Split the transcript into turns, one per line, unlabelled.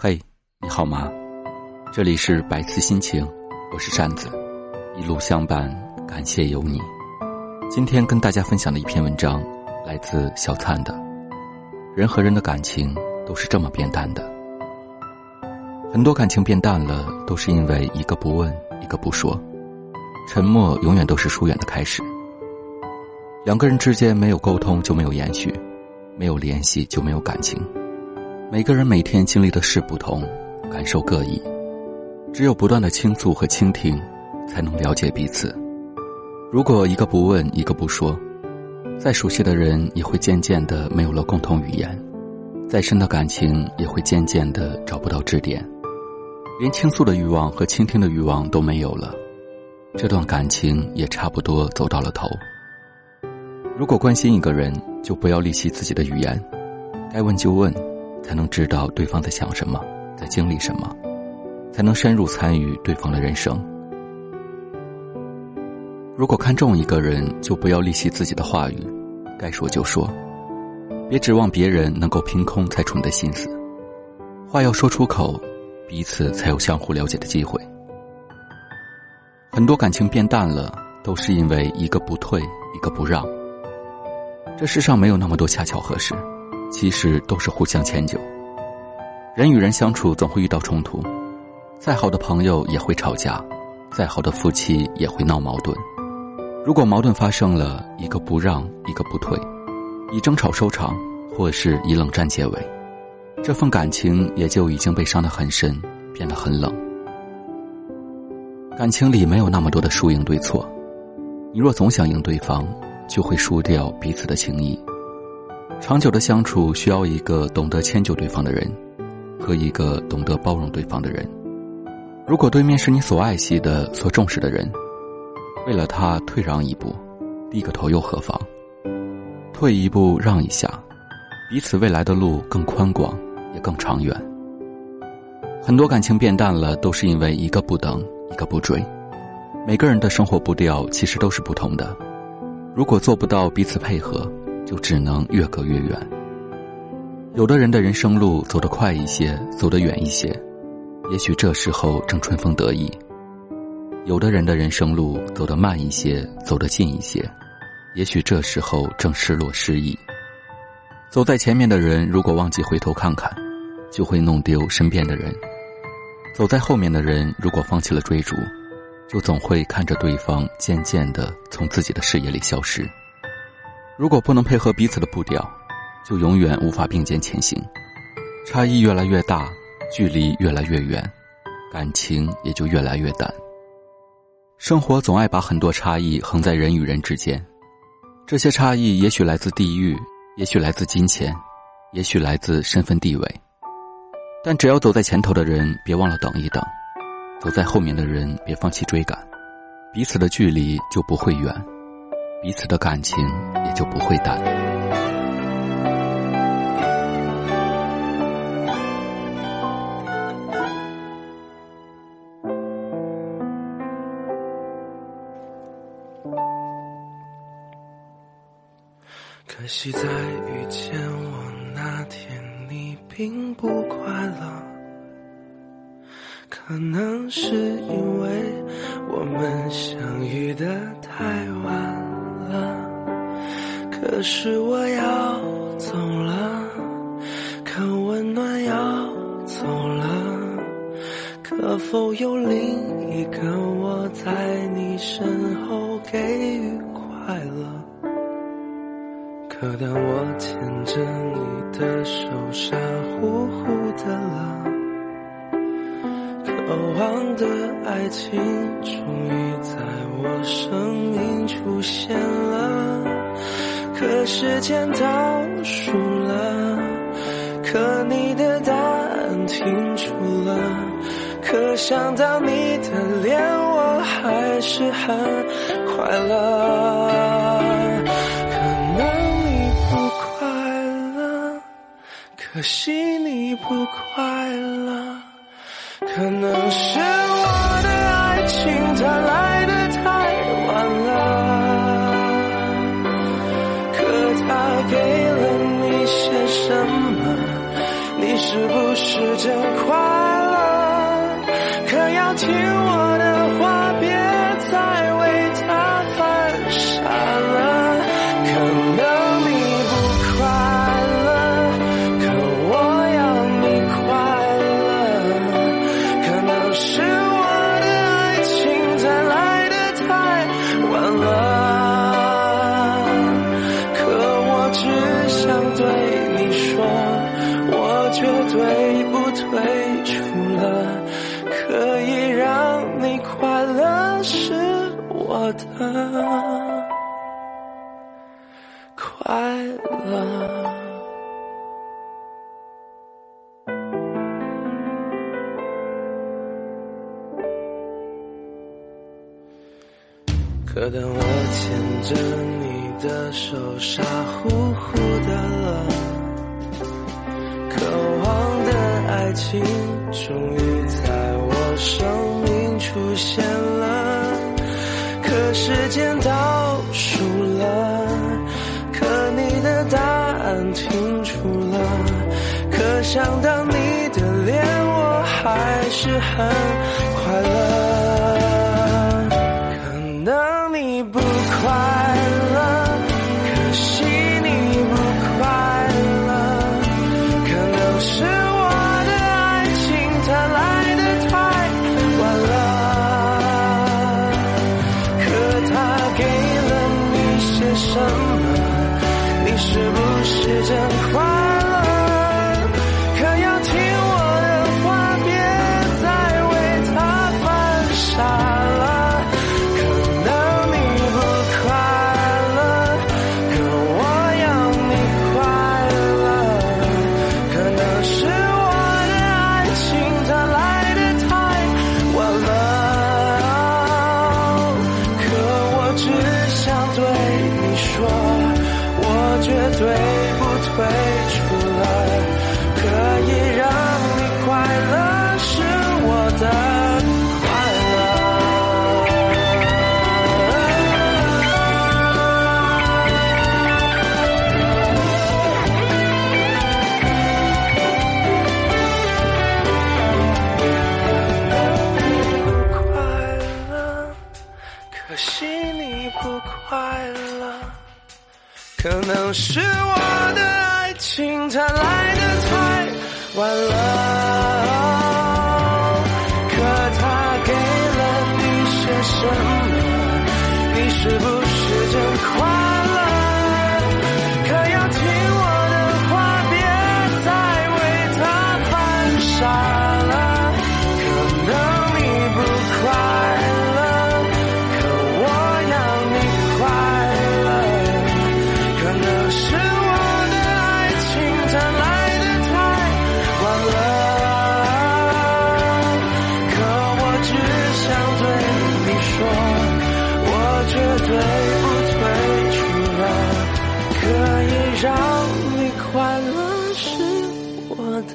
嘿，你好吗？这里是百思心情，我是扇子，一路相伴，感谢有你。今天跟大家分享的一篇文章，来自小灿的。人和人的感情都是这么变淡的，很多感情变淡了，都是因为一个不问，一个不说，沉默永远都是疏远的开始。两个人之间没有沟通就没有延续，没有联系就没有感情。每个人每天经历的事不同，感受各异，只有不断的倾诉和倾听，才能了解彼此。如果一个不问，一个不说，再熟悉的人也会渐渐的没有了共同语言，再深的感情也会渐渐的找不到支点，连倾诉的欲望和倾听的欲望都没有了，这段感情也差不多走到了头。如果关心一个人，就不要吝惜自己的语言，该问就问。才能知道对方在想什么，在经历什么，才能深入参与对方的人生。如果看中一个人，就不要吝惜自己的话语，该说就说，别指望别人能够凭空猜出你的心思。话要说出口，彼此才有相互了解的机会。很多感情变淡了，都是因为一个不退，一个不让。这世上没有那么多恰巧合适。其实都是互相迁就。人与人相处总会遇到冲突，再好的朋友也会吵架，再好的夫妻也会闹矛盾。如果矛盾发生了，一个不让，一个不退，以争吵收场，或是以冷战结尾，这份感情也就已经被伤得很深，变得很冷。感情里没有那么多的输赢对错，你若总想赢对方，就会输掉彼此的情谊。长久的相处需要一个懂得迁就对方的人，和一个懂得包容对方的人。如果对面是你所爱惜的、所重视的人，为了他退让一步，低个头又何妨？退一步让一下，彼此未来的路更宽广，也更长远。很多感情变淡了，都是因为一个不等，一个不追。每个人的生活步调其实都是不同的，如果做不到彼此配合。就只能越隔越远。有的人的人生路走得快一些，走得远一些，也许这时候正春风得意；有的人的人生路走得慢一些，走得近一些，也许这时候正失落失意。走在前面的人如果忘记回头看看，就会弄丢身边的人；走在后面的人如果放弃了追逐，就总会看着对方渐渐的从自己的视野里消失。如果不能配合彼此的步调，就永远无法并肩前行。差异越来越大，距离越来越远，感情也就越来越淡。生活总爱把很多差异横在人与人之间，这些差异也许来自地域，也许来自金钱，也许来自身份地位。但只要走在前头的人，别忘了等一等；走在后面的人，别放弃追赶，彼此的距离就不会远。彼此的感情也就不会淡。
可惜在遇见我那天，你并不快乐。可能是因为我们相遇的太晚。可是我要走了，可温暖要走了，可否有另一个我在你身后给予快乐？可当我牵着你的手，傻乎乎的了，渴望的爱情终于在我生命出现了。可时间倒数了，可你的答案停住了，可想到你的脸，我还是很快乐。可能你不快乐，可惜你不快乐，可能是我的爱情太烂什么？你是不是真快乐？可要听我我的快乐，可当我牵着你的手，傻乎乎的了。渴望的爱情终于在我生命出现了。时间倒数了，可你的答案停住了，可想到你的脸，我还是很快乐。的快乐。不快乐，可惜你不快乐，可能是我的爱情它来的太晚了。是不是让你快乐是我的